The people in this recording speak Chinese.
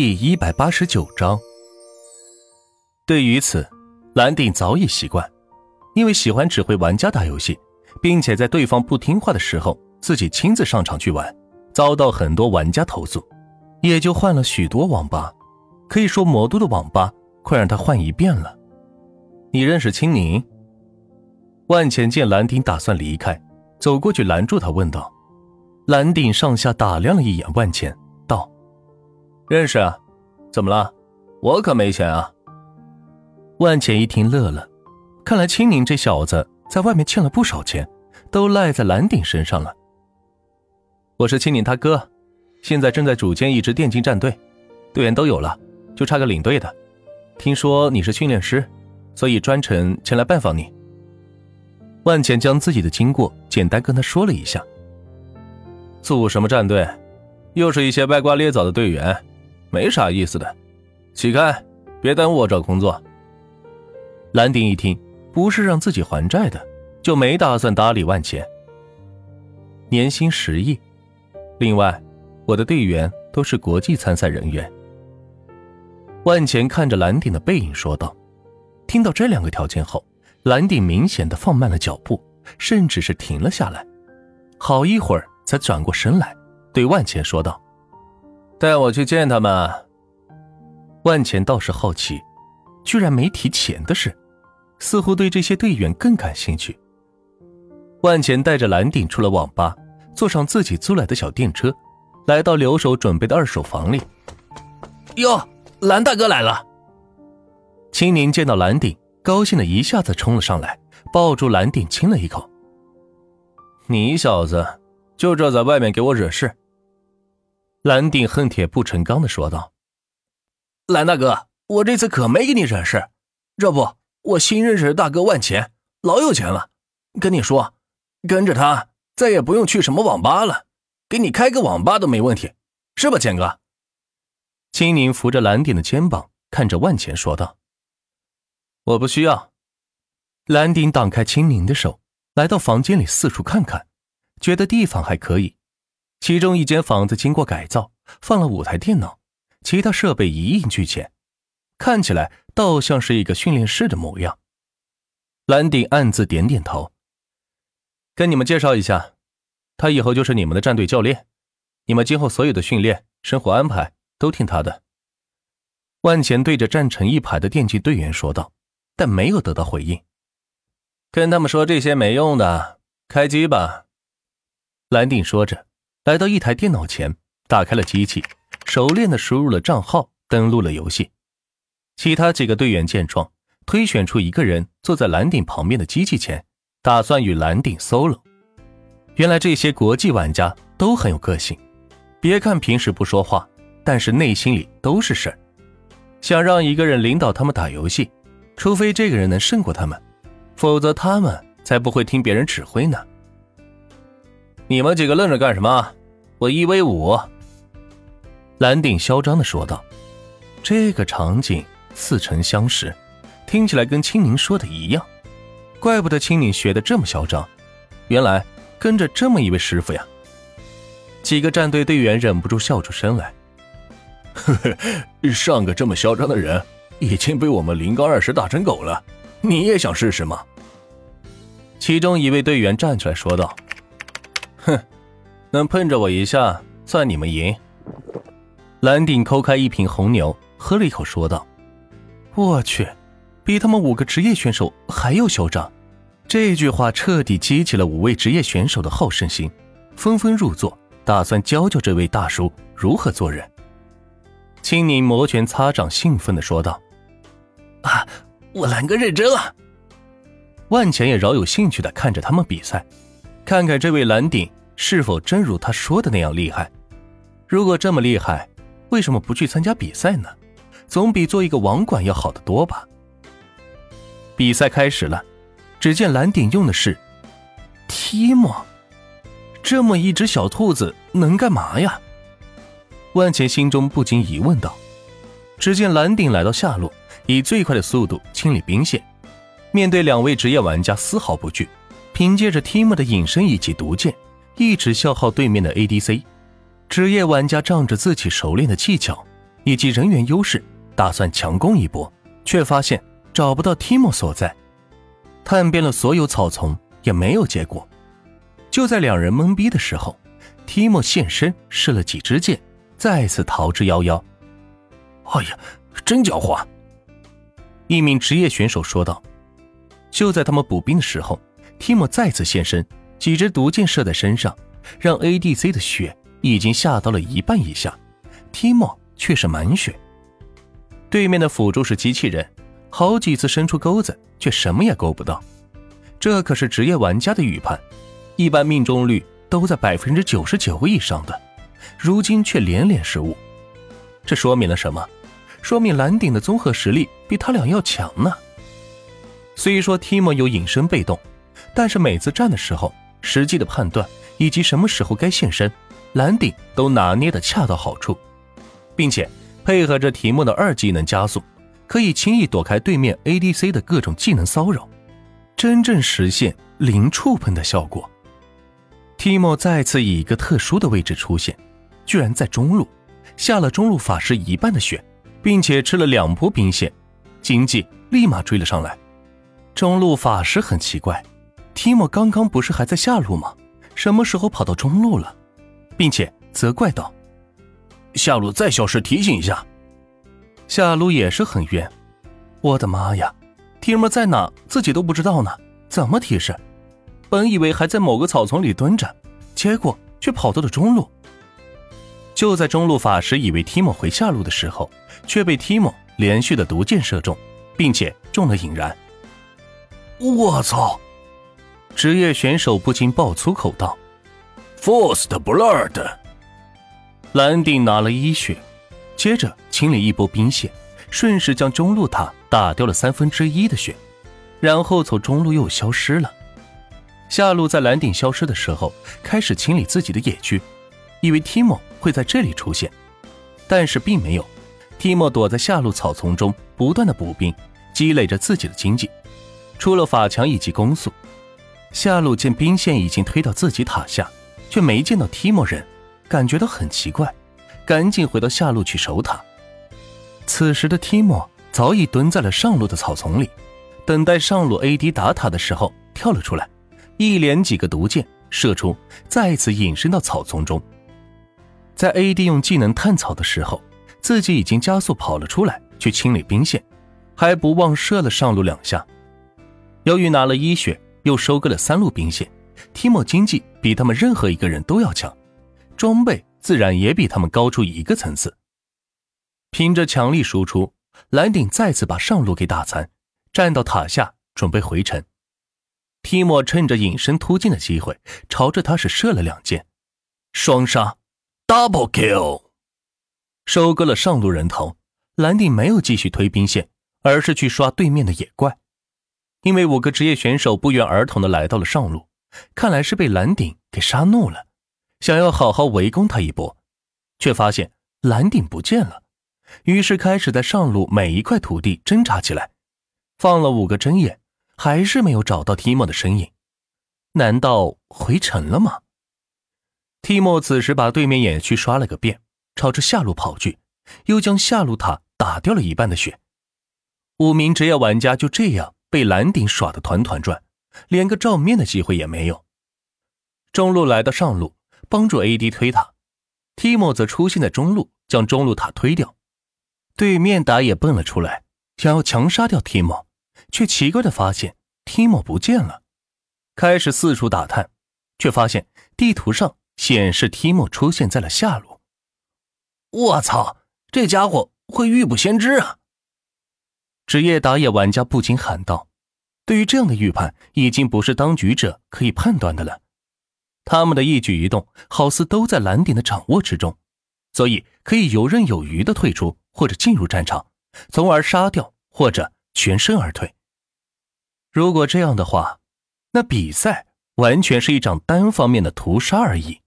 第一百八十九章。对于此，蓝鼎早已习惯，因为喜欢指挥玩家打游戏，并且在对方不听话的时候，自己亲自上场去玩，遭到很多玩家投诉，也就换了许多网吧。可以说，魔都的网吧快让他换一遍了。你认识青宁？万钱见蓝鼎打算离开，走过去拦住他，问道：“蓝鼎上下打量了一眼万钱，道：‘认识啊，怎么了？我可没钱啊。’”万钱一听乐了，看来青宁这小子在外面欠了不少钱，都赖在蓝鼎身上了。我是青宁他哥，现在正在组建一支电竞战队，队员都有了，就差个领队的。听说你是训练师，所以专程前来拜访你。万钱将自己的经过简单跟他说了一下。组什么战队？又是一些歪瓜裂枣的队员，没啥意思的。起开，别耽误我找工作。蓝鼎一听，不是让自己还债的，就没打算搭理万钱。年薪十亿，另外，我的队员都是国际参赛人员。万钱看着蓝鼎的背影说道。听到这两个条件后，蓝鼎明显的放慢了脚步，甚至是停了下来，好一会儿才转过身来，对万钱说道：“带我去见他们。”万钱倒是好奇。居然没提钱的事，似乎对这些队员更感兴趣。万钱带着蓝鼎出了网吧，坐上自己租来的小电车，来到留守准备的二手房里。哟，蓝大哥来了！青宁见到蓝鼎，高兴的一下子冲了上来，抱住蓝鼎亲了一口。你小子就知道在外面给我惹事！蓝鼎恨铁不成钢的说道：“蓝大哥。”我这次可没给你惹事，这不，我新认识的大哥万钱，老有钱了。跟你说，跟着他再也不用去什么网吧了，给你开个网吧都没问题，是吧，钱哥？青宁扶着蓝鼎的肩膀，看着万钱说道：“我不需要。”蓝鼎挡开青宁的手，来到房间里四处看看，觉得地方还可以。其中一间房子经过改造，放了五台电脑，其他设备一应俱全。看起来倒像是一个训练室的模样。蓝鼎暗自点点头。跟你们介绍一下，他以后就是你们的战队教练，你们今后所有的训练、生活安排都听他的。万钱对着站成一排的电竞队员说道，但没有得到回应。跟他们说这些没用的，开机吧。蓝鼎说着，来到一台电脑前，打开了机器，熟练的输入了账号，登录了游戏。其他几个队员见状，推选出一个人坐在蓝顶旁边的机器前，打算与蓝顶 solo。原来这些国际玩家都很有个性，别看平时不说话，但是内心里都是事儿。想让一个人领导他们打游戏，除非这个人能胜过他们，否则他们才不会听别人指挥呢。你们几个愣着干什么？我一 v 五。蓝鼎嚣张的说道：“这个场景。”似曾相识，听起来跟青柠说的一样，怪不得青柠学的这么嚣张，原来跟着这么一位师傅呀。几个战队队员忍不住笑出声来。呵呵，上个这么嚣张的人已经被我们零杠二十打成狗了，你也想试试吗？其中一位队员站起来说道：“哼，能碰着我一下，算你们赢。”蓝鼎抠开一瓶红牛，喝了一口，说道。我去，比他们五个职业选手还要嚣张！这句话彻底激起了五位职业选手的好胜心，纷纷入座，打算教教这位大叔如何做人。青柠摩拳擦掌，兴奋的说道：“啊，我蓝哥认真了！”万钱也饶有兴趣的看着他们比赛，看看这位蓝顶是否真如他说的那样厉害。如果这么厉害，为什么不去参加比赛呢？总比做一个网管要好得多吧。比赛开始了，只见蓝鼎用的是 t i m 这么一只小兔子能干嘛呀？万钱心中不禁疑问道。只见蓝鼎来到下路，以最快的速度清理兵线，面对两位职业玩家丝毫不惧，凭借着 Tim 的隐身以及毒箭，一直消耗对面的 ADC。职业玩家仗着自己熟练的技巧。以及人员优势，打算强攻一波，却发现找不到提莫所在，探遍了所有草丛也没有结果。就在两人懵逼的时候，提莫现身，试了几支箭，再次逃之夭夭。哎呀，真狡猾！一名职业选手说道。就在他们补兵的时候，提莫再次现身，几支毒箭射在身上，让 ADC 的血已经下到了一半以下，提莫却是满血。对面的辅助是机器人，好几次伸出钩子，却什么也勾不到。这可是职业玩家的预判，一般命中率都在百分之九十九以上的，如今却连连失误。这说明了什么？说明蓝顶的综合实力比他俩要强呢。虽说 Tim 有隐身被动，但是每次站的时候，实际的判断以及什么时候该现身，蓝顶都拿捏的恰到好处，并且配合着提莫的二技能加速，可以轻易躲开对面 ADC 的各种技能骚扰，真正实现零触碰的效果。提莫再次以一个特殊的位置出现，居然在中路，下了中路法师一半的血，并且吃了两波兵线，经济立马追了上来。中路法师很奇怪，提莫刚刚不是还在下路吗？什么时候跑到中路了？并且责怪道：“下路再消失，提醒一下。”下路也是很冤。我的妈呀，提莫在哪？自己都不知道呢？怎么提示？本以为还在某个草丛里蹲着，结果却跑到了中路。就在中路法师以为提莫回下路的时候，却被提莫连续的毒箭射中，并且中了引燃。我操！职业选手不禁爆粗口道：“First blood。”蓝顶拿了一血，接着清理一波兵线，顺势将中路塔打掉了三分之一的血，然后从中路又消失了。下路在蓝顶消失的时候，开始清理自己的野区，以为 Timo 会在这里出现，但是并没有。Timo 躲在下路草丛中，不断的补兵，积累着自己的经济。出了法强以及攻速，下路见兵线已经推到自己塔下，却没见到提莫人，感觉到很奇怪，赶紧回到下路去守塔。此时的提莫早已蹲在了上路的草丛里，等待上路 AD 打塔的时候跳了出来，一连几个毒箭射出，再次隐身到草丛中。在 AD 用技能探草的时候，自己已经加速跑了出来去清理兵线，还不忘射了上路两下。由于拿了一血，又收割了三路兵线，提莫经济比他们任何一个人都要强，装备自然也比他们高出一个层次。凭着强力输出，蓝顶再次把上路给打残，站到塔下准备回城。提莫趁着隐身突进的机会，朝着他是射了两箭，双杀，double kill，收割了上路人头。蓝顶没有继续推兵线，而是去刷对面的野怪。因为五个职业选手不约而同的来到了上路，看来是被蓝顶给杀怒了，想要好好围攻他一波，却发现蓝顶不见了，于是开始在上路每一块土地侦查起来，放了五个针眼，还是没有找到提莫的身影，难道回城了吗？提莫此时把对面野区刷了个遍，朝着下路跑去，又将下路塔打掉了一半的血，五名职业玩家就这样。被蓝顶耍得团团转，连个照面的机会也没有。中路来到上路帮助 AD 推塔，提莫则出现在中路将中路塔推掉。对面打野蹦了出来，想要强杀掉提莫，却奇怪的发现提莫不见了。开始四处打探，却发现地图上显示提莫出现在了下路。我操，这家伙会预卜先知啊！职业打野玩家不禁喊道：“对于这样的预判，已经不是当局者可以判断的了。他们的一举一动，好似都在蓝点的掌握之中，所以可以游刃有余的退出或者进入战场，从而杀掉或者全身而退。如果这样的话，那比赛完全是一场单方面的屠杀而已。”